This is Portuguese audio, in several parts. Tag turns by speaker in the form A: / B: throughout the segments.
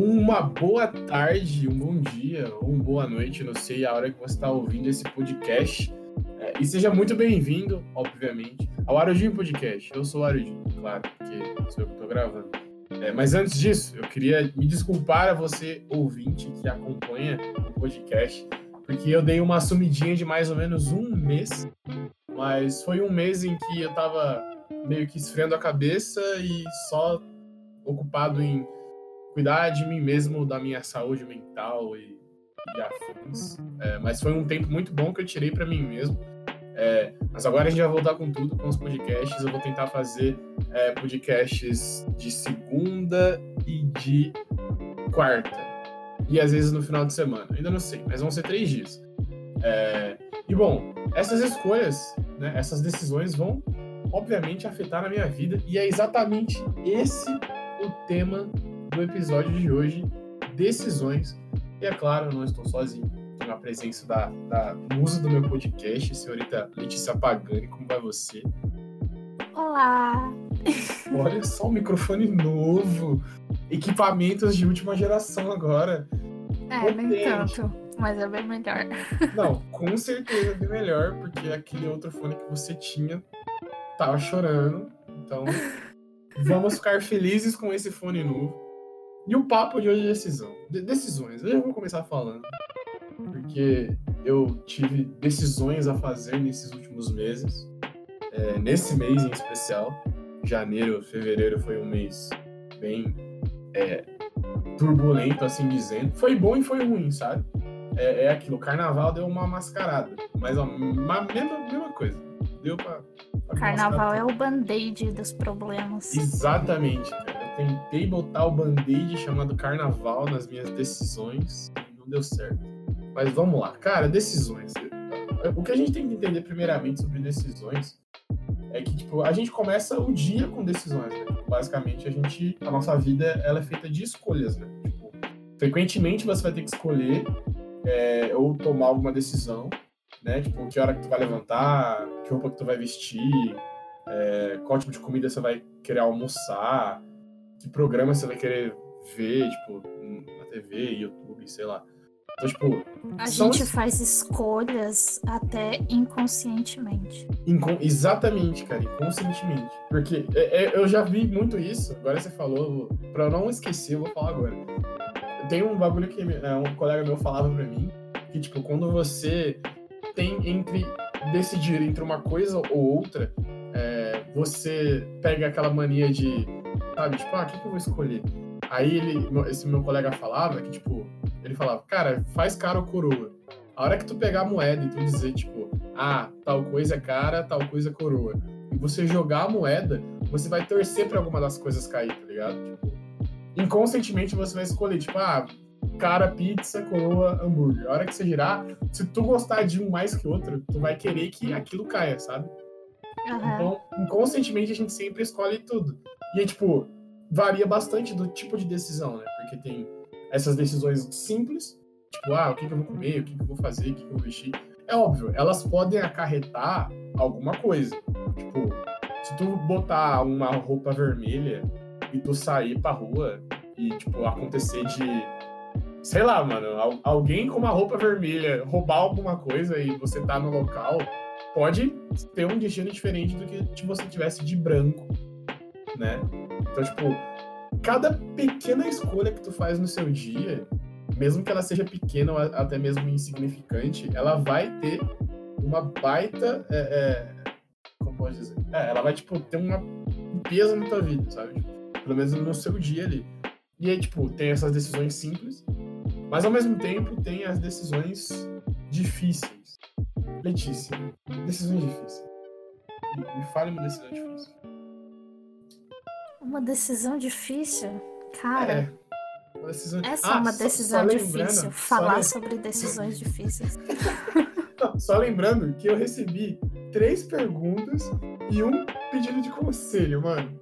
A: Uma boa tarde, um bom dia ou uma boa noite, não sei a hora que você está ouvindo esse podcast. É, e seja muito bem-vindo, obviamente, ao Arudinho Podcast. Eu sou o Arudinho, claro, porque sou eu que estou gravando. É, mas antes disso, eu queria me desculpar a você, ouvinte, que acompanha o podcast, porque eu dei uma sumidinha de mais ou menos um mês, mas foi um mês em que eu tava meio que esfriando a cabeça e só ocupado em cuidar de mim mesmo, da minha saúde mental e, e afins. É, mas foi um tempo muito bom que eu tirei para mim mesmo. É, mas agora a gente vai voltar com tudo, com os podcasts. Eu vou tentar fazer é, podcasts de segunda e de quarta. E às vezes no final de semana. Ainda não sei, mas vão ser três dias. É, e bom, essas escolhas, né, essas decisões vão obviamente afetar a minha vida. E é exatamente esse o tema do episódio de hoje: decisões. E é claro, eu não estou sozinho a presença da, da musa do meu podcast, senhorita Letícia Pagani. Como vai você?
B: Olá!
A: Olha só o microfone novo, equipamentos de última geração agora.
B: É, Potente. nem tanto, mas é bem melhor.
A: Não, com certeza é bem melhor, porque aquele outro fone que você tinha tava chorando. Então, vamos ficar felizes com esse fone novo. E o papo de hoje é decisão. De decisões. Eu já vou começar falando porque eu tive decisões a fazer nesses últimos meses. É, nesse mês em especial, janeiro, fevereiro foi um mês bem é, turbulento, assim dizendo. Foi bom e foi ruim, sabe? É, é aquilo, o carnaval deu uma mascarada, mas a mesma, mesma coisa. Deu pra.
B: pra carnaval é o band-aid dos problemas.
A: Exatamente, cara. Tentei botar o band-aid chamado carnaval nas minhas decisões não deu certo. Mas vamos lá, cara, decisões. O que a gente tem que entender primeiramente sobre decisões é que tipo, a gente começa o dia com decisões, né? Basicamente, a gente, a nossa vida ela é feita de escolhas, né? Tipo, frequentemente você vai ter que escolher é, ou tomar alguma decisão, né? Tipo, que hora que tu vai levantar, que roupa que tu vai vestir, é, qual tipo de comida você vai querer almoçar, que programa você vai querer ver, tipo, na TV, YouTube, sei lá. Então, tipo.
B: A gente faz escolhas até inconscientemente.
A: Incon... Exatamente, cara, inconscientemente. Porque é, é, eu já vi muito isso, agora você falou, pra eu não esquecer, eu vou falar agora. Tem um bagulho que é, um colega meu falava pra mim, que, tipo, quando você tem entre decidir entre uma coisa ou outra, é, você pega aquela mania de, sabe, tipo, ah, o que, que eu vou escolher? Aí ele, esse meu colega falava que, tipo, ele falava, cara, faz cara ou coroa. A hora que tu pegar a moeda e tu dizer, tipo, ah, tal coisa é cara, tal coisa é coroa. E você jogar a moeda, você vai torcer pra alguma das coisas cair, tá ligado? Tipo, inconscientemente você vai escolher, tipo, ah, cara, pizza, coroa, hambúrguer. A hora que você girar, se tu gostar de um mais que outro, tu vai querer que aquilo caia, sabe? Uhum. Então, inconscientemente a gente sempre escolhe tudo. E, tipo, varia bastante do tipo de decisão, né? Porque tem essas decisões simples, tipo, ah, o que, que eu vou comer, o que, que eu vou fazer, o que, que eu vou vestir. É óbvio, elas podem acarretar alguma coisa. Tipo, se tu botar uma roupa vermelha e tu sair pra rua e, tipo, acontecer de. Sei lá, mano, alguém com uma roupa vermelha roubar alguma coisa e você tá no local, pode ter um destino diferente do que se você tivesse de branco, né? Então, tipo, cada pequena escolha que tu faz no seu dia, mesmo que ela seja pequena ou até mesmo insignificante, ela vai ter uma baita. É, é, como pode dizer? É, ela vai, tipo, ter uma, um peso na tua vida, sabe? Tipo, pelo menos no seu dia ali. E aí, tipo, tem essas decisões simples, mas ao mesmo tempo tem as decisões difíceis. Letícia, decisões difíceis. Me, me fale uma decisão difícil.
B: Uma decisão difícil? Cara. É.
A: Uma decisão...
B: Essa é ah, é uma decisão só, só difícil. Falar sobre decisões difíceis.
A: só lembrando que eu recebi três perguntas e um pedido de conselho, mano.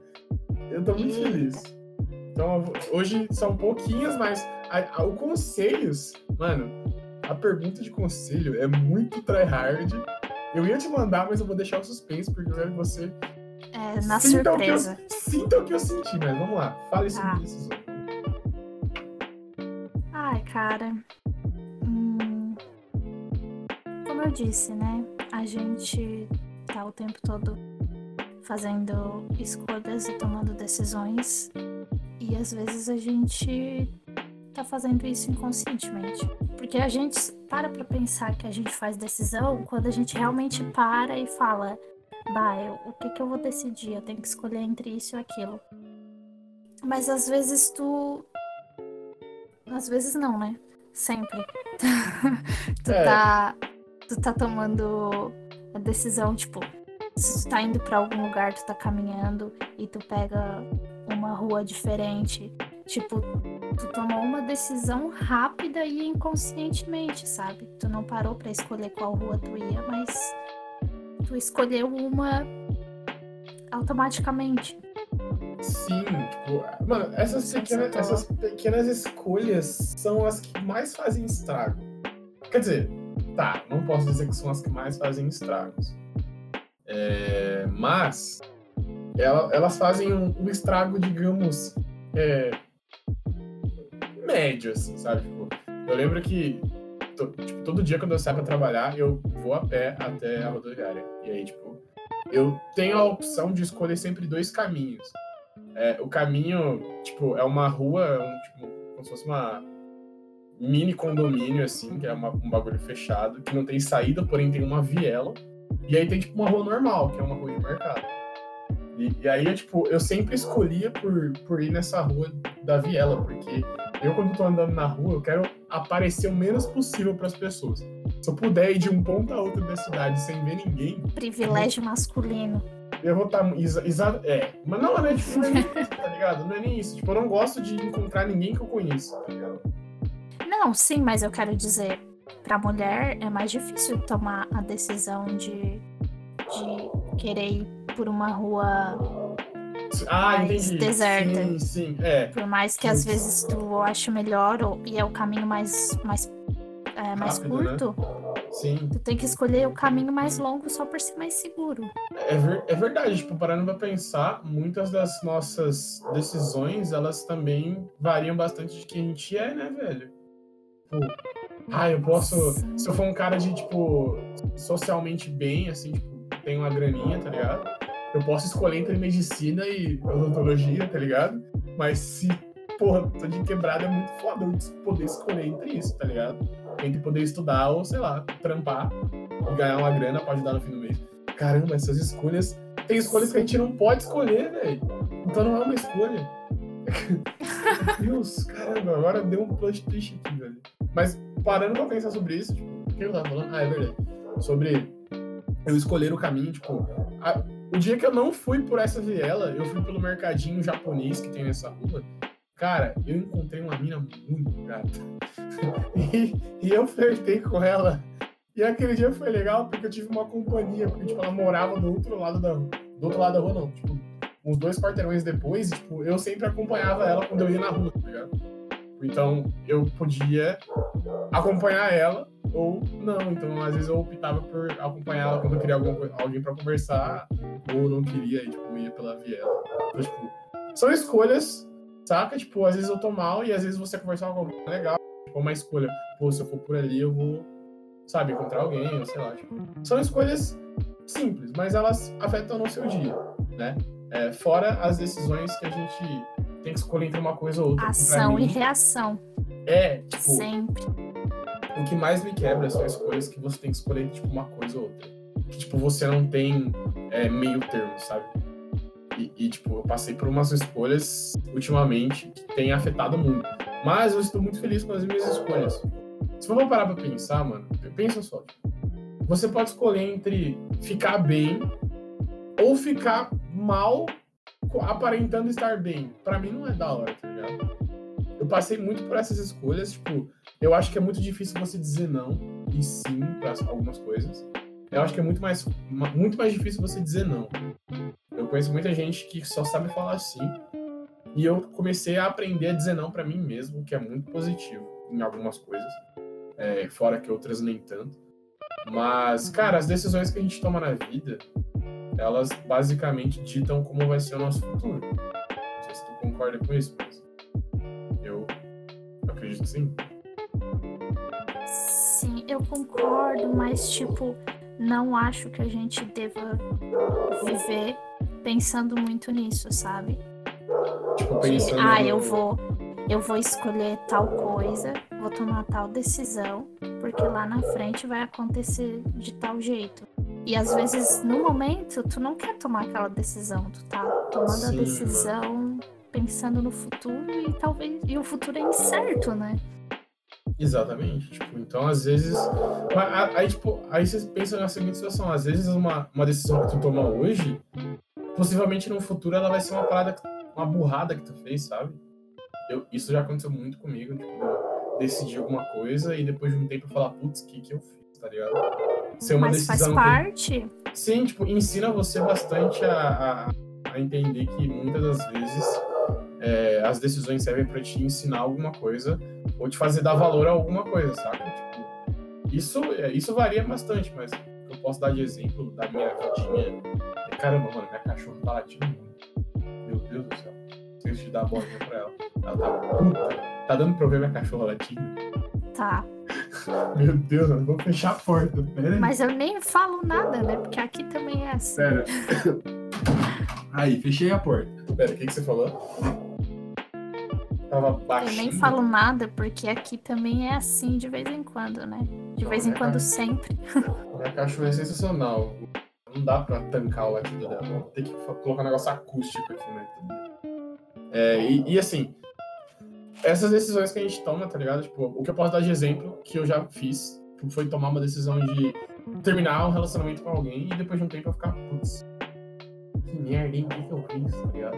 A: Eu tô muito Eita. feliz. Então, hoje são pouquinhas, mas a, a, o conselhos, mano, a pergunta de conselho é muito tryhard. Eu ia te mandar, mas eu vou deixar o suspense, porque eu quero que você
B: é, na sinta surpresa.
A: O eu, sinta o que eu senti, mas vamos lá. Fale sobre tá. decisões.
B: Ai, cara. Hum, como eu disse, né? A gente tá o tempo todo fazendo escolhas e tomando decisões. E às vezes a gente tá fazendo isso inconscientemente. Porque a gente para pra pensar que a gente faz decisão quando a gente realmente para e fala: bah, eu, o que, que eu vou decidir? Eu tenho que escolher entre isso e aquilo. Mas às vezes tu. Às vezes não, né? Sempre. tu, é. tá. Tu tá tomando a decisão, tipo, se tu tá indo para algum lugar, tu tá caminhando e tu pega uma rua diferente. Tipo, tu tomou uma decisão rápida e inconscientemente, sabe? Tu não parou para escolher qual rua tu ia, mas tu escolheu uma automaticamente.
A: Sim, tipo, mano, essas pequenas, essas pequenas escolhas são as que mais fazem estrago. Quer dizer, tá, não posso dizer que são as que mais fazem estragos. É, mas ela, elas fazem um, um estrago, digamos, é, médio, assim, sabe? Tipo, eu lembro que tipo, todo dia quando eu saio pra trabalhar, eu vou a pé até a rodoviária. E aí, tipo, eu tenho a opção de escolher sempre dois caminhos. É, o caminho, tipo, é uma rua, é um, tipo, como se fosse uma mini condomínio, assim, que é uma, um bagulho fechado, que não tem saída, porém tem uma viela. E aí tem, tipo, uma rua normal, que é uma rua de mercado. E, e aí, eu, tipo, eu sempre escolhia por, por ir nessa rua da viela, porque eu, quando tô andando na rua, eu quero aparecer o menos possível para as pessoas. Se eu puder ir de um ponto a outro da cidade sem ver ninguém.
B: Privilégio masculino.
A: Eu vou estar. Tá, exa, é. Mas não, não é tipo, não é isso, tá ligado? Não é nem isso. Tipo, eu não gosto de encontrar ninguém que eu conheço, tá ligado?
B: Não, sim, mas eu quero dizer, pra mulher é mais difícil tomar a decisão de, de querer ir por uma rua
A: ah, entendi.
B: deserta.
A: Sim, sim, é.
B: Por mais que às vezes tu ache melhor ou, e é o caminho mais, mais, é, mais Rápido, né? curto, né?
A: sim.
B: tu tem que escolher o caminho mais longo só por ser mais seguro.
A: É, ver, é verdade, tipo, parando pra pensar, muitas das nossas decisões, elas também variam bastante de quem a gente é, né, velho? Tipo, ah, eu posso. Sim. Se eu for um cara de, tipo, socialmente bem, assim, tipo, tem uma graninha, tá ligado? Eu posso escolher entre medicina e odontologia, tá ligado? Mas se, porra, tô de quebrada, é muito foda eu poder escolher entre isso, tá ligado? Entre poder estudar ou, sei lá, trampar e ganhar uma grana pra ajudar no fim do mês. Caramba, essas escolhas. Tem escolhas que a gente não pode escolher, velho. Então não é uma escolha. Meu Deus, caramba, agora deu um plot twist aqui, velho. Mas parando pra pensar sobre isso, tipo, o que eu tava falando? Ah, é verdade. Sobre eu escolher o caminho, tipo, a, o dia que eu não fui por essa viela, eu fui pelo mercadinho japonês que tem nessa rua. Cara, eu encontrei uma mina muito gata. e, e eu flertei com ela. E aquele dia foi legal porque eu tive uma companhia, porque tipo, ela morava do outro lado da do outro lado da rua, não. Tipo, uns dois quarteirões depois, tipo, eu sempre acompanhava ela quando eu ia na rua, tá ligado? Então eu podia acompanhar ela ou não. Então, às vezes eu optava por acompanhar ela quando eu queria algum, alguém para conversar, ou não queria, e, tipo, ia pela viela. Então, tipo, são escolhas, saca? Tipo, às vezes eu tô mal e às vezes você conversar com alguém legal. Tipo, uma escolha. Pô, se eu for por ali, eu vou, sabe, encontrar alguém, ou sei lá. Tipo, são escolhas simples, mas elas afetam no seu dia, né? É, fora as decisões que a gente tem que escolher entre uma coisa ou outra.
B: Ação mim, e reação.
A: É, tipo.
B: Sempre
A: o que mais me quebra são escolhas que você tem que escolher, tipo, uma coisa ou outra. Que, tipo, você não tem é, meio termo, sabe? E, e, tipo, eu passei por umas escolhas ultimamente que têm afetado muito. Mas eu estou muito feliz com as minhas escolhas. Se for parar pra pensar, mano, pensa só. Você pode escolher entre ficar bem ou ficar mal aparentando estar bem. Para mim não é da hora, tá ligado? Eu passei muito por essas escolhas, tipo, eu acho que é muito difícil você dizer não e sim para algumas coisas. Eu acho que é muito mais, muito mais difícil você dizer não. Eu conheço muita gente que só sabe falar sim. E eu comecei a aprender a dizer não para mim mesmo, que é muito positivo em algumas coisas. É, fora que outras nem tanto. Mas, cara, as decisões que a gente toma na vida, elas basicamente ditam como vai ser o nosso futuro. Não sei se tu concorda com isso, mas eu acredito que sim.
B: Eu concordo, mas tipo, não acho que a gente deva viver pensando muito nisso, sabe?
A: Tipo, pensando.
B: ah,
A: no-
B: eu vou, eu vou escolher tal coisa, vou tomar tal decisão, porque lá na frente vai acontecer de tal jeito. E às vezes, no momento, tu não quer tomar aquela decisão, tu tá tomando a
A: Sim,
B: decisão pensando no futuro e talvez e o futuro é incerto, né?
A: Exatamente. Tipo, então, às vezes. Aí, tipo, aí você pensa na seguinte situação: às vezes, uma, uma decisão que tu toma hoje, possivelmente no futuro ela vai ser uma parada, que- uma burrada que tu fez, sabe? Eu, isso já aconteceu muito comigo, tipo, eu decidir alguma coisa e depois de um tempo eu falar, putz, o que que eu fiz, tá ligado? Ser uma
B: Mas faz
A: decisão. que-
B: parte.
A: Sim, tipo, ensina você bastante a, a, a entender que muitas das vezes é, as decisões servem pra te ensinar alguma coisa ou te fazer dar valor a alguma coisa, sabe? Tipo, isso, é, isso varia bastante, mas eu posso dar de exemplo da minha vidinha. E, caramba, mano, minha cachorra tá latindo. Meu Deus do céu. Preciso te dar a bolinha pra ela. Ela tá puta. Tá dando pra ver minha cachorra latindo?
B: Tá.
A: Meu Deus, eu vou fechar a porta. Pera.
B: Mas eu nem falo nada, né? Porque aqui também é assim.
A: Pera. Aí, fechei a porta. Pera, o que, que você falou? Tava
B: Eu
A: baixinho.
B: nem falo nada porque aqui também é assim de vez em quando, né? De
A: Não,
B: vez em
A: é
B: quando sempre.
A: Minha cachorra é sensacional. Não dá pra tancar o latido dela. Vou ter que colocar um negócio acústico aqui, né? É, e, e assim, essas decisões que a gente toma, tá ligado? Tipo, o que eu posso dar de exemplo que eu já fiz tipo, foi tomar uma decisão de terminar um relacionamento com alguém e depois de um tempo eu ficar, putz, que merda, hein? O que, que eu fiz, tá ligado?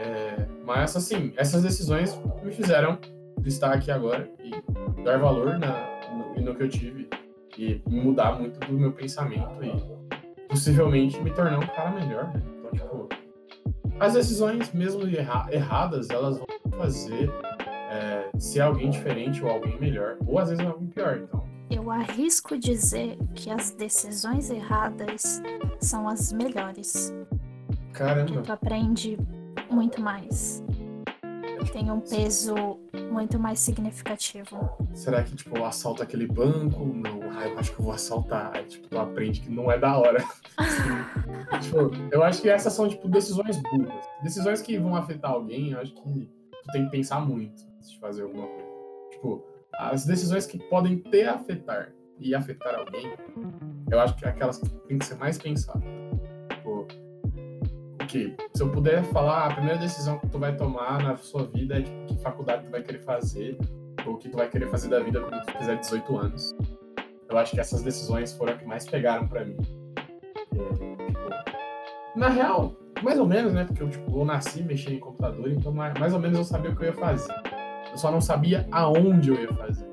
A: É, mas assim, essas decisões me fizeram estar aqui agora e dar valor na, no, no que eu tive e mudar muito do meu pensamento e possivelmente me tornar um cara melhor. Né? Então, tipo, as decisões, mesmo erra- erradas, elas vão fazer é, ser alguém diferente ou alguém melhor, ou às vezes alguém pior. Então,
B: Eu arrisco dizer que as decisões erradas são as melhores.
A: Caramba,
B: tu aprende muito mais. Tem um peso muito mais significativo.
A: será que tipo, eu assalto aquele banco? Não, ah, eu acho que eu vou assaltar. Aí, tipo, tu aprende que não é da hora. tipo, eu acho que essas são tipo decisões burras. Decisões que vão afetar alguém, eu acho que tu tem que pensar muito antes de fazer alguma coisa. Tipo, as decisões que podem te afetar e afetar alguém, eu acho que é aquelas que tem que ser mais pensadas. Que? Se eu puder falar, a primeira decisão que tu vai tomar na sua vida é tipo, que faculdade tu vai querer fazer, ou o que tu vai querer fazer da vida quando tu fizer 18 anos. Eu acho que essas decisões foram as que mais pegaram pra mim. É, tipo, na real, mais ou menos, né? Porque eu, tipo, eu nasci mexendo em computador, então mais ou menos eu sabia o que eu ia fazer. Eu só não sabia aonde eu ia fazer.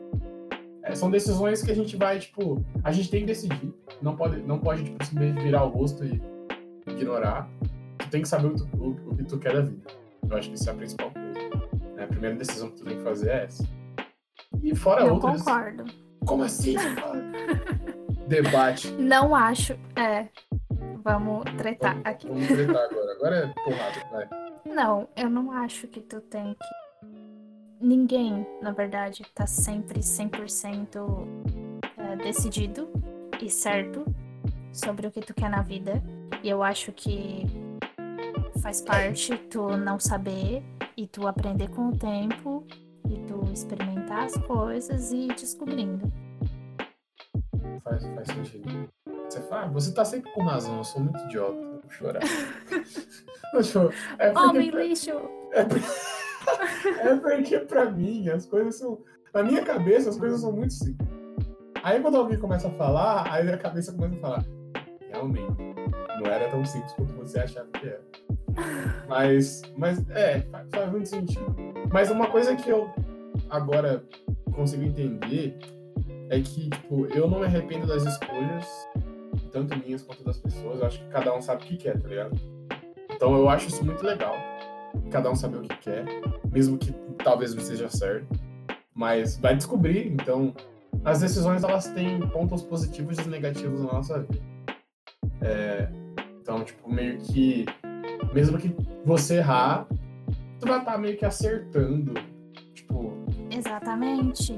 A: É, são decisões que a gente vai, tipo, a gente tem que decidir. Não pode, não pode tipo, simplesmente virar o rosto e ignorar. Tu tem que saber o, que tu- o- o que tu quer da vida. Eu acho que isso é a principal coisa. né? A primeira decisão que tu tem que fazer é essa. E fora
B: Eu
A: outras.
B: concordo.
A: Como assim? Debate.
B: Não acho. É. Vamos tretar
A: Vamos,
B: aqui.
A: vamos tretar agora. Agora é porrada, vai.
B: Não, eu não acho que tu tem que. Ninguém, na verdade, tá sempre 100% é, decidido e certo sobre o que tu quer na vida. E eu acho que faz parte tu não saber e tu aprender com o tempo e tu experimentar as coisas e ir descobrindo.
A: Faz, faz sentido. Você fala, ah, você tá sempre com razão, eu sou muito idiota. Eu vou chorar. Tipo, é porque
B: Homem
A: pra-
B: lixo!
A: É, é porque pra mim as coisas são. Na minha cabeça as coisas são muito simples. Aí quando alguém começa a falar, aí a cabeça começa a falar. Realmente, não era tão simples quanto você achava que era. Mas, mas é, faz, muito sentido. Mas uma coisa que eu agora consigo entender é que, tipo, eu não me arrependo das escolhas, tanto minhas quanto das pessoas. Eu acho que cada um sabe o que quer, tá ligado? Então eu acho isso muito legal cada um saber o que quer, mesmo que talvez não seja certo, mas vai descobrir. Então, as decisões elas têm pontos positivos e negativos na nossa vida. É, então, tipo, meio que, mesmo que você errar, tu vai estar meio que acertando, tipo,
B: Exatamente.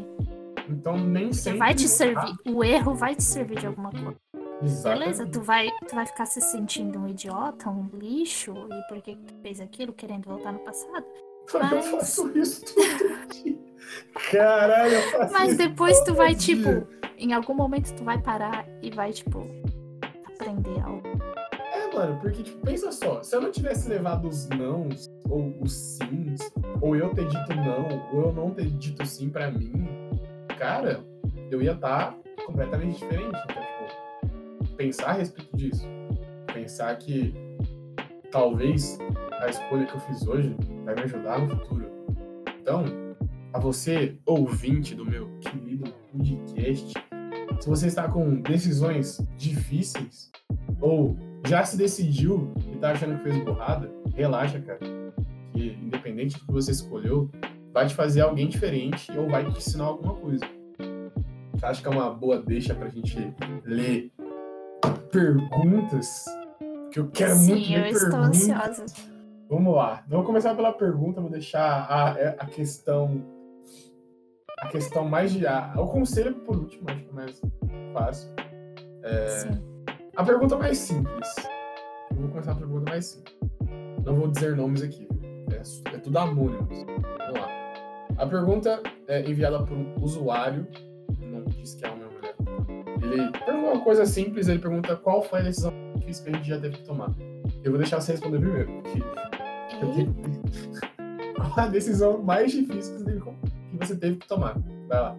A: Então nem
B: Você
A: sempre.
B: vai te servir. O erro vai te servir de alguma coisa.
A: Exatamente.
B: Beleza, tu vai, tu vai ficar se sentindo um idiota, um lixo, e por que tu fez aquilo, querendo voltar no passado?
A: Eu
B: Mas-
A: faço isso dia. Caralho, eu faço
B: Mas
A: isso
B: depois tu vai,
A: dia.
B: tipo, em algum momento tu vai parar e vai, tipo, aprender algo.
A: Mano, porque, tipo, pensa só, se eu não tivesse levado os nãos, ou os sims, ou eu ter dito não, ou eu não ter dito sim pra mim, cara, eu ia estar completamente diferente. Então, tipo, pensar a respeito disso. Pensar que talvez a escolha que eu fiz hoje vai me ajudar no futuro. Então, a você, ouvinte do meu querido podcast, se você está com decisões difíceis, ou já se decidiu e tá achando que fez burrada, relaxa, cara. Que independente do que você escolheu, vai te fazer alguém diferente ou vai te ensinar alguma coisa. Você acha que é uma boa deixa pra gente ler perguntas? Que eu quero muito
B: Sim, eu estou
A: perguntas.
B: ansiosa.
A: Vamos lá. Vou começar pela pergunta, vou deixar a, a questão. A questão mais de. A, o conselho por último, acho que é mais fácil.
B: Sim.
A: A pergunta mais simples. Eu vou começar a pergunta mais simples. Não vou dizer nomes aqui. É, é tudo anônimos. Vamos lá. A pergunta é enviada por um usuário. Não disse que é uma mulher. Ele pergunta uma coisa simples. Ele pergunta qual foi a decisão difícil que a gente já teve que tomar. Eu vou deixar você responder primeiro. porque Qual a decisão mais difícil que você teve que tomar? Vai lá.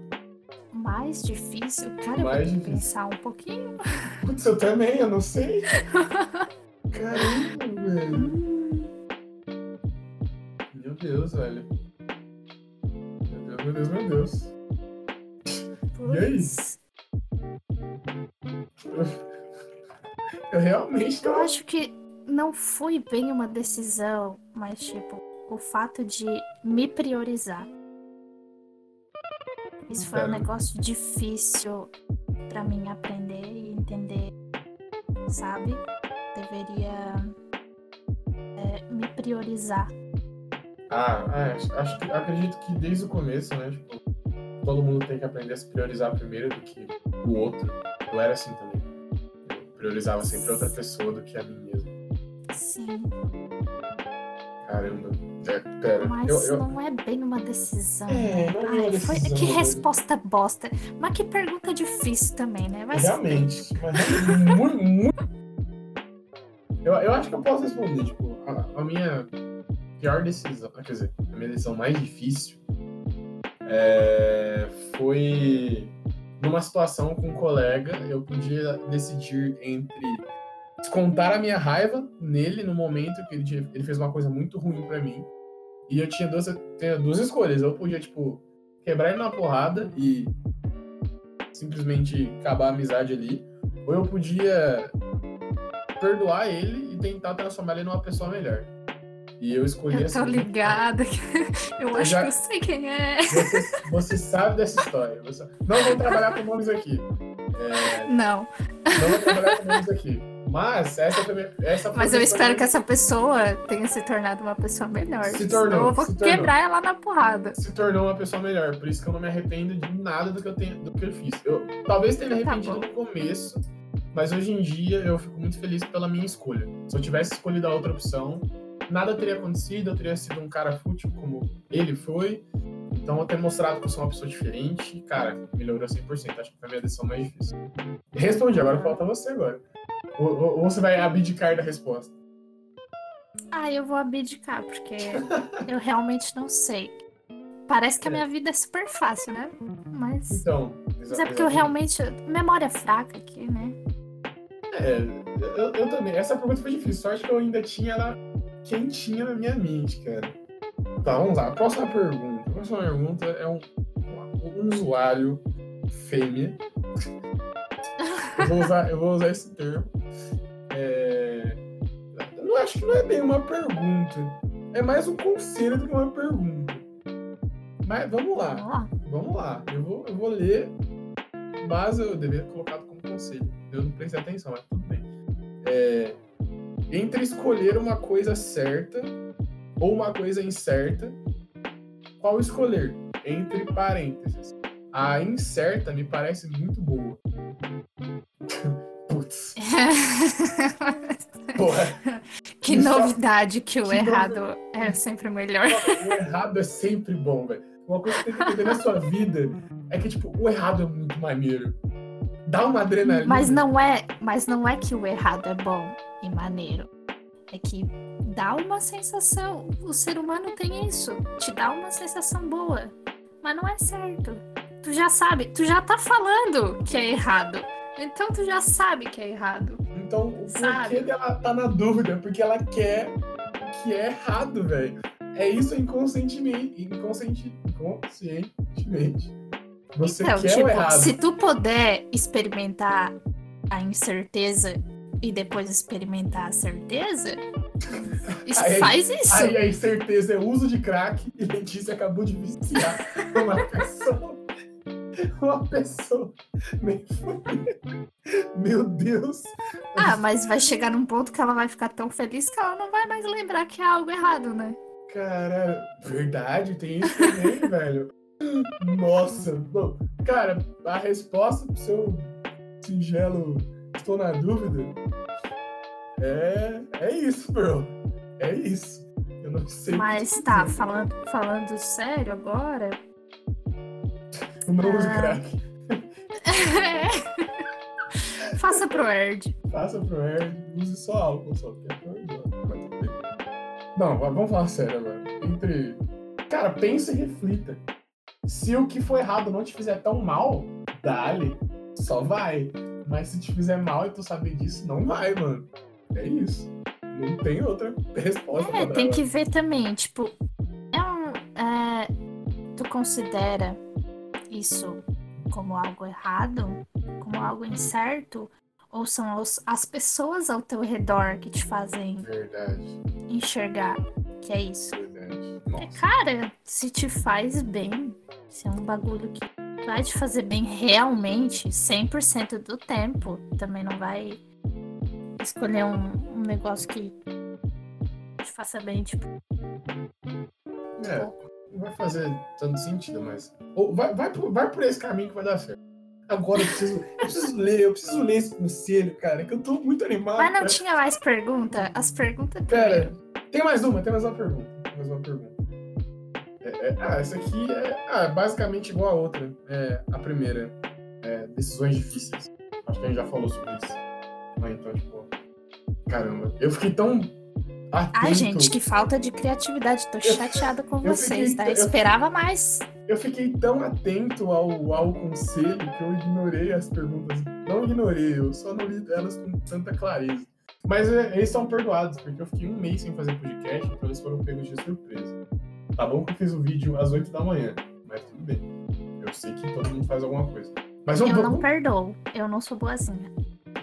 B: Mais difícil, cara, eu
A: Mais
B: vou ter que
A: difícil.
B: pensar um pouquinho.
A: Putz, eu também, eu não sei. Caramba, velho. Meu Deus, velho. Meu Deus, meu Deus, meu Deus. E aí? Eu realmente
B: Eu acho que não foi bem uma decisão, mas tipo, o fato de me priorizar. Isso foi um negócio difícil pra mim aprender e entender, sabe? Deveria é, me priorizar.
A: Ah, é, acho, acho que acredito que desde o começo, né? Tipo, todo mundo tem que aprender a se priorizar primeiro do que o outro. Eu era assim também. Eu priorizava sempre outra pessoa do que a mim mesmo.
B: Sim,
A: Caramba. É, pera.
B: mas
A: eu, eu...
B: não é bem uma decisão.
A: É, não é
B: Ai, foi-
A: decisão,
B: que
A: né?
B: resposta bosta. Mas que pergunta difícil também, né? Mas
A: Realmente. Mas realmente, muito, muito. Eu, eu acho que eu posso responder, tipo, a, a minha pior decisão, quer dizer, a minha decisão mais difícil é, foi numa situação com um colega, eu podia decidir entre descontar a minha raiva nele no momento que ele, ele fez uma coisa muito ruim pra mim. E eu tinha duas, tinha duas escolhas. Eu podia, tipo, quebrar ele na porrada e simplesmente acabar a amizade ali. Ou eu podia perdoar ele e tentar transformar ele numa pessoa melhor. E eu escolhi
B: eu tô
A: assim.
B: ligada. Eu acho
A: já-
B: que eu sei quem é.
A: Você, você sabe dessa história. Você- Não vou trabalhar com nomes aqui. É,
B: Não,
A: não vou trabalhar com nomes aqui. Mas essa também. Essa foi
B: mas eu espero
A: que-
B: que essa pessoa tenha se tornado uma pessoa melhor.
A: Se
B: senão
A: tornou,
B: eu vou
A: tornou.
B: quebrar ela na porrada.
A: se tornou uma pessoa melhor. Por isso que eu não me arrependo de nada do que eu, tenho, do que eu fiz. Eu talvez tenha me
B: Tá
A: arrependido
B: bom.
A: no começo, mas hoje em dia eu fico muito feliz pela minha escolha. Se eu tivesse escolhido a outra opção, nada teria acontecido, eu teria sido um cara fútil como ele foi. Então eu ter mostrado que eu sou uma pessoa diferente, cara, melhorou 100%. Acho que foi a minha decisão mais difícil. Respondi, agora falta você agora. Ou, ou- ou você vai abdicar da resposta?
B: Ah, eu vou abdicar, porque eu realmente não sei. Parece que a
A: É.
B: minha vida é super fácil, né? Mas,
A: Então,
B: mas é porque eu realmente. Memória fraca aqui, né?
A: É, eu, eu também. Essa pergunta foi difícil. Sorte que eu ainda tinha ela quentinha na minha mente, cara. Tá, vamos lá. A próxima pergunta. A próxima pergunta é um, um usuário fêmea. Eu vou usar, eu vou usar esse termo. É, eu não acho que não é bem uma pergunta. É mais um conselho do que uma pergunta. Mas vamos lá.
B: Vamos lá.
A: Vamos lá, eu vou, eu vou ler, mas eu deveria ter colocado como conselho. Eu não prestei atenção, mas tudo bem. É, entre escolher uma coisa certa ou uma coisa incerta, qual escolher? Entre parênteses. A incerta me parece muito boa. Putz. Porra.
B: Que
A: Isso-
B: novidade que o
A: que
B: errado é sempre melhor.
A: O errado é sempre bom, velho. Uma coisa que você tem que entender na sua vida é que, tipo, o errado é muito maneiro. Dá uma adrenalina.
B: Mas não é, mas não é que o errado é bom e maneiro. É que dá uma sensação. O ser humano tem isso. Te dá uma sensação boa. Mas não é certo. Tu já sabe, tu já tá falando que é errado. Então tu já sabe que é errado.
A: Então, o porquê dela tá na dúvida? Porque ela quer que é errado, velho. É isso inconscientemente. Inconsciente, inconscientemente. Você
B: Então,
A: quer
B: tipo,
A: o errado.
B: se tu puder experimentar a incerteza e depois experimentar a certeza, isso
A: Aí-
B: faz isso.
A: Aí a incerteza é o uso de crack e Letícia acabou de viciar uma pessoa. Uma pessoa. Meu Deus.
B: Ah, mas vai chegar num ponto que ela vai ficar tão feliz que ela não vai mais lembrar que é algo errado, né?
A: Cara, verdade, tem isso também, velho. Nossa, bom, cara, a resposta pro seu singelo estou na dúvida é, é isso, bro. É isso. Eu não sei.
B: Mas
A: dizer.
B: tá, falando, falando sério agora.
A: O não
B: Ah.
A: crack.
B: Faça pro Erd.
A: Faça pro Erd, use só álcool, só porque é. Não, vamos falar sério agora. Entre. Cara, pensa e reflita. Se o que foi errado não te fizer tão mal, dale. Só vai. Mas se te fizer mal e tu saber disso, não vai, mano. É isso. Não tem outra resposta.
B: É, tem que ver também, tipo, é um. é, tu considera isso como algo errado? Como algo incerto? Ou são os- as pessoas ao teu redor que te fazem
A: Verdade,
B: enxergar que é isso?
A: verdade.
B: É, cara, se te faz bem, se é um bagulho que vai te fazer bem realmente, 100% do tempo, também não vai escolher um, um negócio que te faça bem, tipo,
A: É, não vai fazer tanto sentido, mas. Ou vai, vai, por, vai por esse caminho que vai dar certo. Agora eu preciso, eu preciso ler, eu preciso ler esse conselho, cara, que eu tô muito animado.
B: Mas não
A: cara.
B: tinha mais pergunta? As perguntas primeiro.
A: tem mais uma, tem mais uma pergunta. Tem mais uma pergunta. É, é, ah, essa aqui é, ah, é basicamente igual a outra. É, a primeira. É, decisões difíceis. Acho que a gente já falou sobre isso. Mas então, tipo. Caramba, eu fiquei tão. Atento.
B: Ai, gente, que falta de criatividade. Tô chateada com
A: eu
B: vocês,
A: fiquei-
B: tá?
A: eu-
B: Esperava mais.
A: Eu fiquei tão atento ao, ao conselho que eu ignorei as perguntas. Não ignorei, eu só não li elas com tanta clareza. Mas é, eles são perdoados, porque eu fiquei um mês sem fazer podcast, então eles foram pegos de surpresa. Tá bom que eu fiz o vídeo às 8 da manhã, mas tudo bem. Eu sei que todo mundo faz alguma coisa. Mas vamos,
B: Eu não
A: vamos...
B: perdoo. Eu não sou boazinha.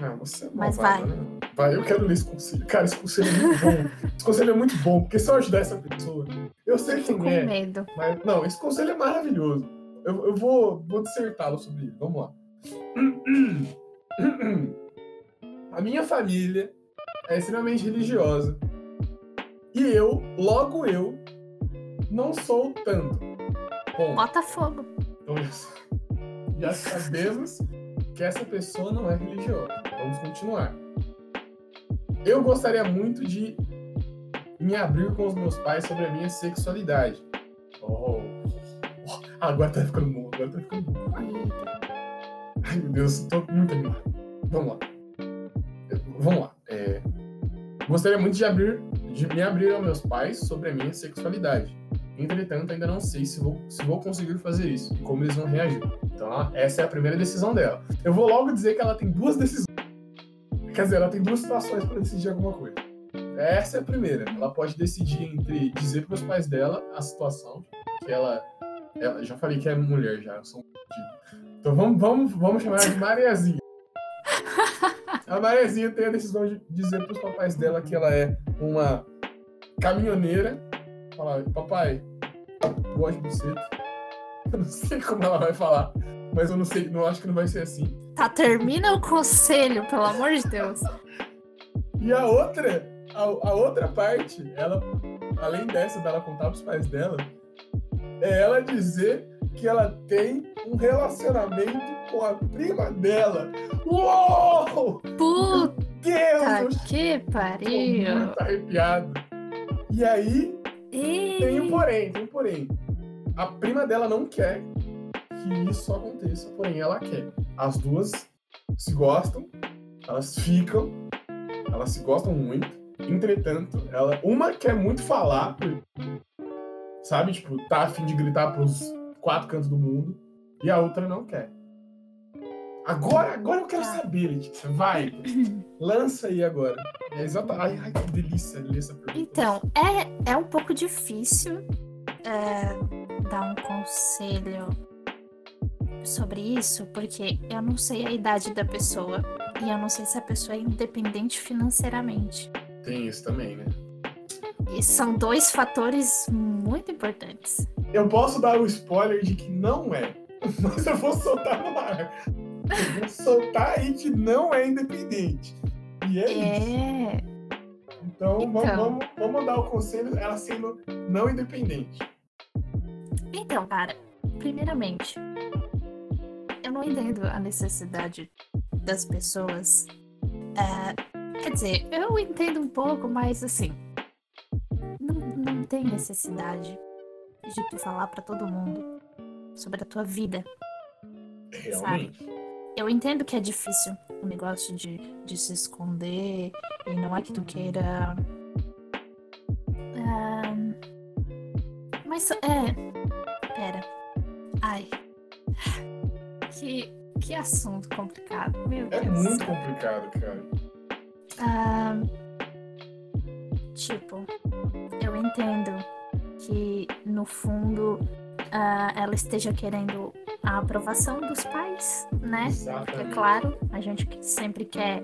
A: Ah, você é
B: Mas
A: malvada, né? Vai, eu quero ler esse conselho. Cara, esse conselho é muito bom. esse conselho é muito bom, porque se eu ajudar essa pessoa, eu sei
B: com
A: quem é.
B: medo.
A: Mas, não, esse conselho é maravilhoso. Eu, eu vou, vou dissertá-lo sobre ele. Vamos lá. A minha família é extremamente religiosa. E eu, logo eu, não sou tanto. Bom,
B: Bota fogo.
A: então já sabemos que essa pessoa não é religiosa. Vamos continuar. Eu gostaria muito de me abrir com os meus pais sobre a minha sexualidade. Oh, oh, agora tá ficando bom, agora tá ficando bom. Ai, meu Deus, tô muito animado. Vamos lá. Vamos lá. É, gostaria muito de, abrir, de me abrir aos meus pais sobre a minha sexualidade. Entretanto, ainda não sei se vou, se vou conseguir fazer isso e como eles vão reagir. Então, essa é a primeira decisão dela. Eu vou logo dizer que ela tem duas decisões. Quer dizer, ela tem duas situações para decidir alguma coisa. Essa é a primeira. Ela pode decidir entre dizer para os pais dela a situação, que ela, ela. Já falei que é mulher já, eu sou um fudido. Então vamos, vamos, vamos chamar ela de Mariazinha. A Mariazinha tem a decisão de dizer para os papais dela que ela é uma caminhoneira. Falar, papai, gosto de você. Eu não sei como ela vai falar, mas eu não sei, não acho que não vai ser assim.
B: Tá, termina o conselho, pelo amor de Deus.
A: E a outra, a, a outra parte, ela, além dessa dela contar pros pais dela, é ela dizer que ela tem um relacionamento com a prima dela. Uou!
B: Puta
A: Deus!
B: que
A: Tô
B: pariu!
A: muito arrepiado. E aí, tem um porém, tem um porém. A prima dela não quer que isso aconteça, porém ela quer. As duas se gostam, elas ficam, elas se gostam muito. Entretanto, ela, uma quer muito falar, sabe? Tipo, tá afim de gritar pros quatro cantos do mundo, e a outra não quer. Agora, agora eu quero
B: Tá.
A: saber, Letícia. Vai, lança aí agora. É exata... ai, ai, que delícia ler essa pergunta.
B: Então, é, é um pouco difícil é, dar um conselho sobre isso, porque eu não sei a idade da pessoa e eu não sei se a pessoa é independente financeiramente.
A: Tem isso também, né?
B: E são dois fatores muito importantes.
A: Eu posso dar o spoiler de que não é, mas eu vou soltar no ar. Eu vou soltar aí que não é independente. E é, isso.
B: É.
A: Então, vamos-
B: Então.
A: Vamos, vamos dar o conselho ela sendo não independente.
B: Então, cara, primeiramente, eu não entendo a necessidade das pessoas. é, quer dizer, eu entendo um pouco, mas assim. Não, não tem necessidade de tu falar pra todo mundo sobre a tua vida.
A: Realmente.
B: Eu entendo que é difícil o negócio de, de se esconder e não é que tu queira. Ahn, mas é. Assunto complicado. Meu
A: É
B: Deus. do
A: muito complicado, cara.
B: Ahn, tipo, eu entendo que no fundo ah, ela esteja querendo a aprovação dos pais, né? É
A: Exatamente.
B: claro, a gente sempre quer.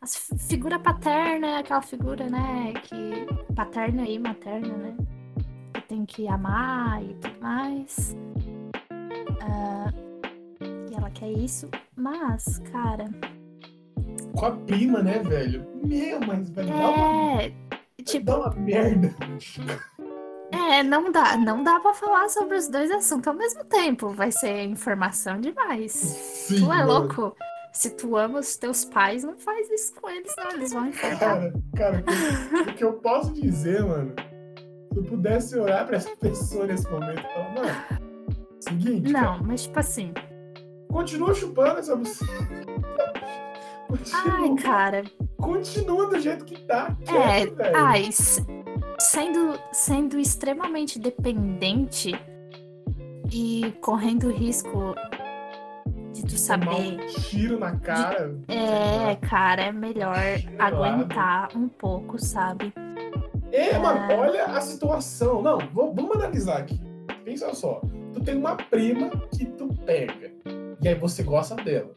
B: A fi- figura paterna é aquela figura, né? Que. Paterna e materna, né? Que tem que amar e tudo mais. Ah, e ela quer isso. Mas, cara.
A: Com a prima, né, velho? Meu, mas vai dar uma,
B: É. Tipo,
A: dar uma merda.
B: é, não dá, não dá pra falar sobre os dois assuntos ao mesmo tempo. Vai ser informação demais.
A: Sim,
B: Tu é
A: mano.
B: louco? Se tu ama os teus pais, não faz isso com eles, não. Eles vão enfrentar.
A: Cara, cara, o que- que eu posso dizer, mano, se eu pudesse olhar pra essa pessoa nesse momento falar, mano, seguinte, cara,
B: Não, mas tipo assim.
A: Continua chupando essa buceta.
B: Ai, cara.
A: continua do jeito que tá.
B: É,
A: quieto, velho.
B: ai, sendo, sendo extremamente dependente e correndo risco de tu saber.
A: um tiro na cara.
B: É, cara, é melhor aguentar um pouco, sabe?
A: É, mano, olha a situação. Não, vamos analisar aqui. Pensa só. Tu tem uma prima que tu pega. E aí você gosta dela.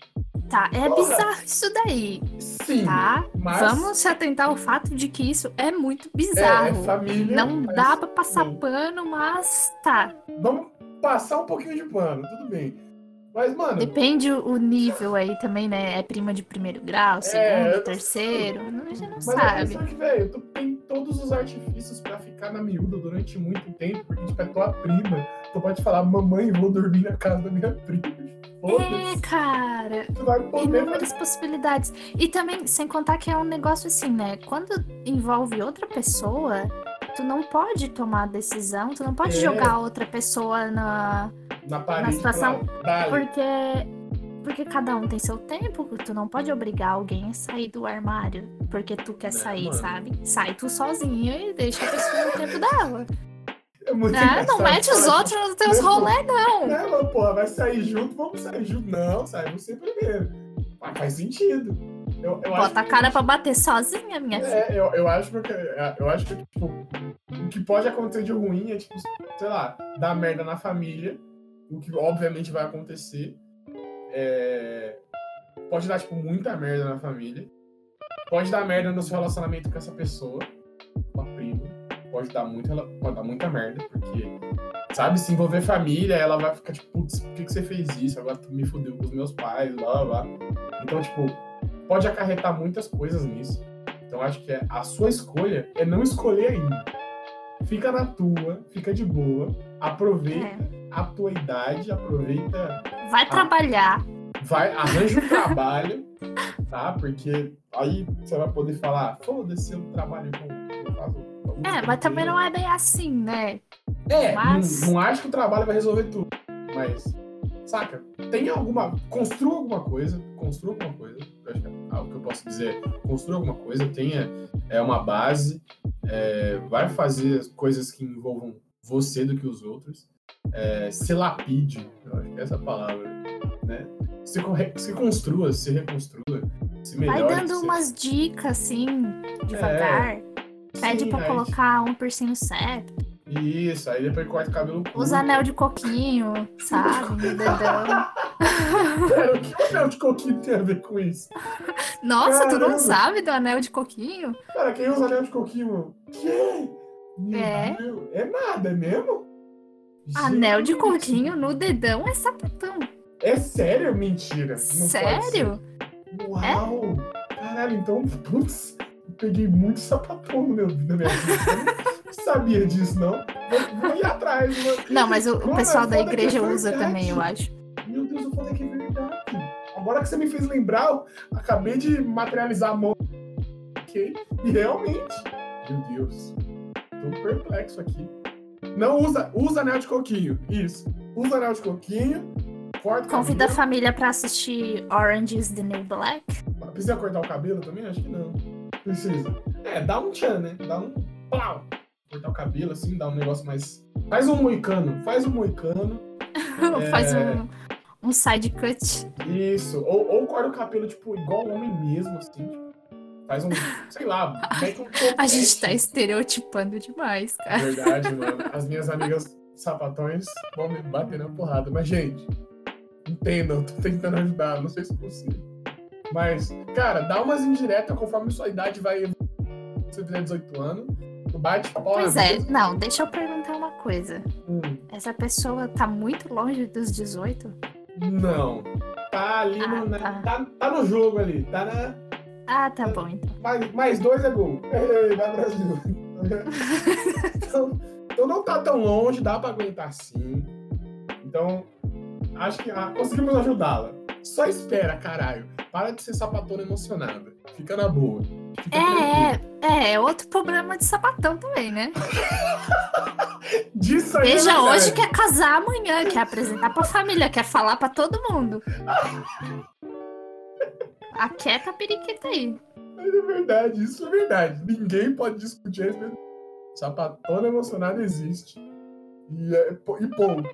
B: Tá, é
A: Porra.
B: bizarro isso daí,
A: Sim.
B: tá?
A: mas-
B: Vamos se atentar ao fato de que isso é muito
A: É, é
B: bizarro.
A: família.
B: Não
A: mas-
B: dá pra passar
A: Sim.
B: pano, mas tá.
A: Vamos passar um pouquinho de pano, tudo bem. Mas, mano,
B: Depende o nível aí também, né? É prima de primeiro grau, segundo,
A: É,
B: terceiro. Não, a gente não
A: mas a
B: sabe.
A: questão é que, velho, tu tem todos os artifícios pra ficar na miúda durante muito tempo, porque, tipo, é tua prima. Tu pode falar, mamãe, vou dormir na casa da minha prima.
B: É, cara. Inúmeras possibilidades. E também, sem contar que é um negócio assim, né? Quando envolve outra pessoa, tu não pode tomar decisão, tu não pode
A: É.
B: jogar outra pessoa na.
A: na parede.
B: situação-. Porque. Porque cada um tem seu tempo, tu não pode obrigar alguém a sair do armário porque tu quer
A: É,
B: sair,
A: mano.
B: sabe? Sai tu sozinha e deixa a pessoa no tempo dela.
A: É muito
B: Ah, não mete os outros nos teus rolê, não.
A: Não, porra, vai sair junto, vamos sair junto. Não, sai você primeiro. Mas faz sentido. Eu, eu
B: Bota a
A: que-
B: cara pra bater sozinha, minha filha.
A: É, eu, eu acho que eu acho que tipo, o que pode acontecer de ruim é tipo, sei lá, dar merda na família, o que obviamente vai acontecer. É, pode dar tipo muita merda na família. Pode dar merda no seu relacionamento com essa pessoa. Pode dar muito, ela pode dar muita merda, porque sabe, se envolver família, ela vai ficar tipo, putz, por que, que você fez isso? Agora tu me fudeu com os meus pais, blá blá blá. Então, tipo, pode acarretar muitas coisas nisso. Então acho que é- a sua escolha é não escolher ainda. fica na tua, fica de boa, aproveita é. a tua idade, aproveita.
B: Vai a... trabalhar.
A: Vai, arranja um trabalho, tá? Porque aí você vai poder falar, foda-se, eu trabalho com. Faço,
B: é, mas também não é bem assim, né?
A: É, mas... não, não acho que o trabalho vai resolver tudo. Mas, saca? Tem alguma. Construa alguma coisa. Construa alguma coisa. Acho que é algo que eu posso dizer. Construa alguma coisa. Tenha é, uma base. É, vai fazer coisas que envolvam você do que os outros. É, se lapide. Eu acho que é essa palavra. Né? Se, se construa, se reconstrua. Se melhore,
B: vai dando se... umas dicas assim, devagar. É, Pede sim, pra colocar um piercing certo.
A: Isso, aí depois corta o cabelo
B: curto. Usa anel de coquinho, sabe? No dedão.
A: O que anel de coquinho tem a ver com isso?
B: Nossa, Caramba. tu não sabe do anel de coquinho?
A: Cara, quem usa anel de coquinho? Que?
B: é.
A: é nada, é mesmo?
B: Anel de coquinho no dedão é sapatão.
A: É sério? Mentira.
B: Não sério?
A: Uau! É? Caralho, então, putz, peguei muito sapatão no meu, na minha vida sabia disso, não. Vou, vou ir atrás. Mano.
B: Não, mas o, o pessoal da igreja é usa também, eu acho.
A: Meu Deus, eu falei que é verdade. Agora que você me fez lembrar, eu acabei de materializar a mão. Ok? E realmente. Meu Deus. Tô perplexo aqui. Não usa, usa anel de coquinho. Isso. Usa anel de coquinho. Corta
B: Convida a família pra assistir Orange is the New Black.
A: Precisa cortar o cabelo também? Acho que não. Precisa. É, dá um tchan, né? Dá um pau cortar o cabelo, assim, dar um negócio mais. Faz um moicano, faz um moicano.
B: é... Faz um, um side cut.
A: Isso, ou, ou corta o cabelo, tipo, igual homem mesmo, assim, tipo, Faz um, sei lá, mete um
B: A gente tá estereotipando demais, cara.
A: Verdade, mano. As minhas amigas sapatões vão me bater na porrada. Mas, gente, entendam, tô tentando ajudar, não sei se é possível. Mas, cara, dá umas indiretas conforme sua idade vai você tiver 18 anos. Bate
B: Pois é, não, deixa eu perguntar uma coisa. Hum. Essa pessoa tá muito longe dos 18?
A: Não. Tá ali ah, no, tá. Tá, tá. no jogo ali. Tá na.
B: Ah, tá bom então.
A: Mais, mais dois é gol. Ei, vai Brasil. então, então não tá tão longe, dá pra aguentar sim. Então, acho que ah, conseguimos ajudá-la. Só espera, caralho. Para de ser sapatona emocionada. Fica na boa. Fica
B: é, é, é outro problema de sapatão também, né?
A: Disso aí.
B: Veja, é hoje quer casar amanhã, quer apresentar pra família, quer falar pra todo mundo. A quieta periquita aí.
A: Mas é verdade, isso é verdade. Ninguém pode discutir isso. Sapatona emocionada existe. E, é, e ponto.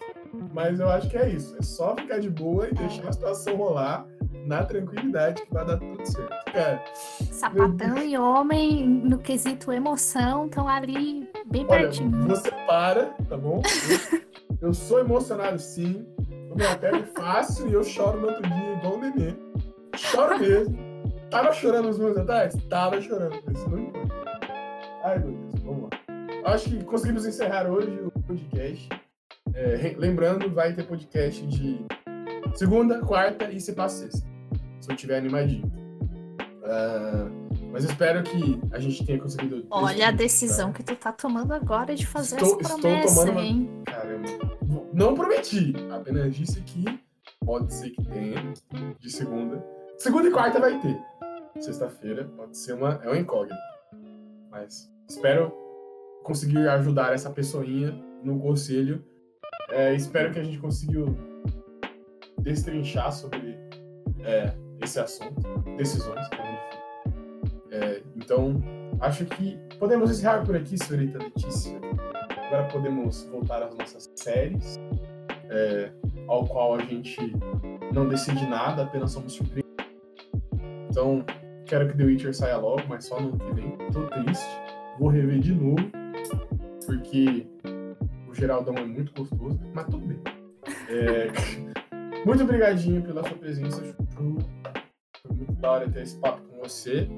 A: Mas eu acho que é isso. É só ficar de boa e deixar a situação rolar na tranquilidade que vai dar tudo certo. Cara,
B: Sapatão e homem, no quesito emoção, estão ali bem Olha, pertinho.
A: Você para, tá bom? Eu, eu sou emocionado sim. Eu me apego fácil e eu choro no outro dia igual um nenê. Choro mesmo. Tava chorando uns meses atrás? Tava chorando. Isso não importa. Ai, meu Deus, vamos lá. Acho que conseguimos encerrar hoje o podcast. É, lembrando, vai ter podcast de segunda, quarta e se passa sexta se eu tiver animadinho. Uh, mas espero que a gente tenha conseguido.
B: Olha a decisão que tu tá tomando agora de fazer estou, essa promessa, estou tomando hein?
A: Uma... Caramba. Não prometi, apenas disse que pode ser que tenha de segunda. Segunda e quarta vai ter. Sexta-feira pode ser uma. É uma incógnita. Mas espero conseguir ajudar essa pessoinha no conselho. É, espero que a gente conseguiu destrinchar sobre é, esse assunto, decisões. É, então, acho que podemos encerrar por aqui, senhorita Letícia. Agora podemos voltar às nossas séries, é, ao qual a gente não decide nada, apenas somos surpreendidos. Então, quero que The Witcher saia logo, mas só no ano que vem. Tô triste. Vou rever de novo, porque Geraldão é muito gostoso, mas tudo bem. É, muito obrigadinho pela sua presença, Chuchu da hora ter esse papo com você.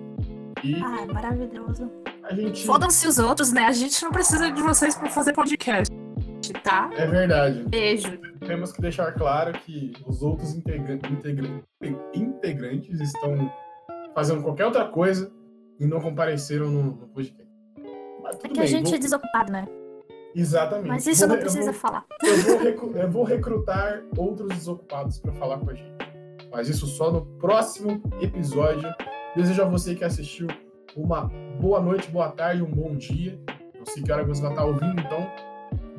A: E
B: ah, é maravilhoso.
A: A gente...
B: Fodam-se os outros, né? A gente não precisa de vocês para fazer podcast, tá?
A: É verdade.
B: Beijo.
A: Temos que deixar claro que os outros integra... Integra... integrantes estão fazendo qualquer outra coisa e não compareceram no, no podcast.
B: é que bem, a gente vou... é desocupado, né?
A: Exatamente.
B: Mas isso
A: Vou-
B: não
A: eu
B: precisa
A: vou-
B: falar.
A: Eu vou, recru- eu vou recrutar outros desocupados para falar com a gente. Mas isso só no próximo episódio. Desejo a você que assistiu uma boa noite, boa tarde, um bom dia. Não sei que hora você vai estar ouvindo, então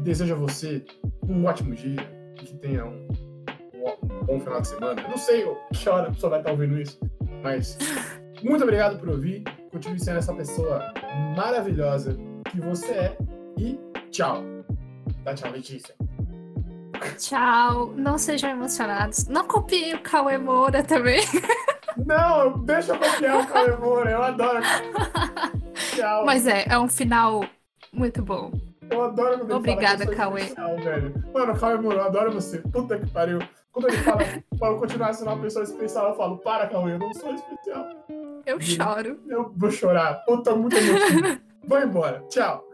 A: desejo a você um ótimo dia e que tenha um, um bom final de semana. Eu não sei que hora a pessoa vai estar ouvindo isso, mas muito obrigado por ouvir. Continue sendo essa pessoa maravilhosa que você é e tchau. Dá tchau, Letícia.
B: Tchau. Não sejam emocionados. Não copiem o Cauê Moura também.
A: Não, deixa eu copiar o Cauê Moura, eu adoro. Tchau.
B: Mas é, é um final muito bom.
A: Eu adoro quando ele
B: Obrigada,
A: fala que
B: Cauê.
A: velho. Mano, Cauê Moura, eu adoro você. Puta que pariu. Quando ele fala pra eu continuar sendo uma pessoa especial, eu falo, para, Cauê, eu não sou especial.
B: Eu choro.
A: Eu vou chorar. Puta, muito emotivo. Vou embora. Tchau.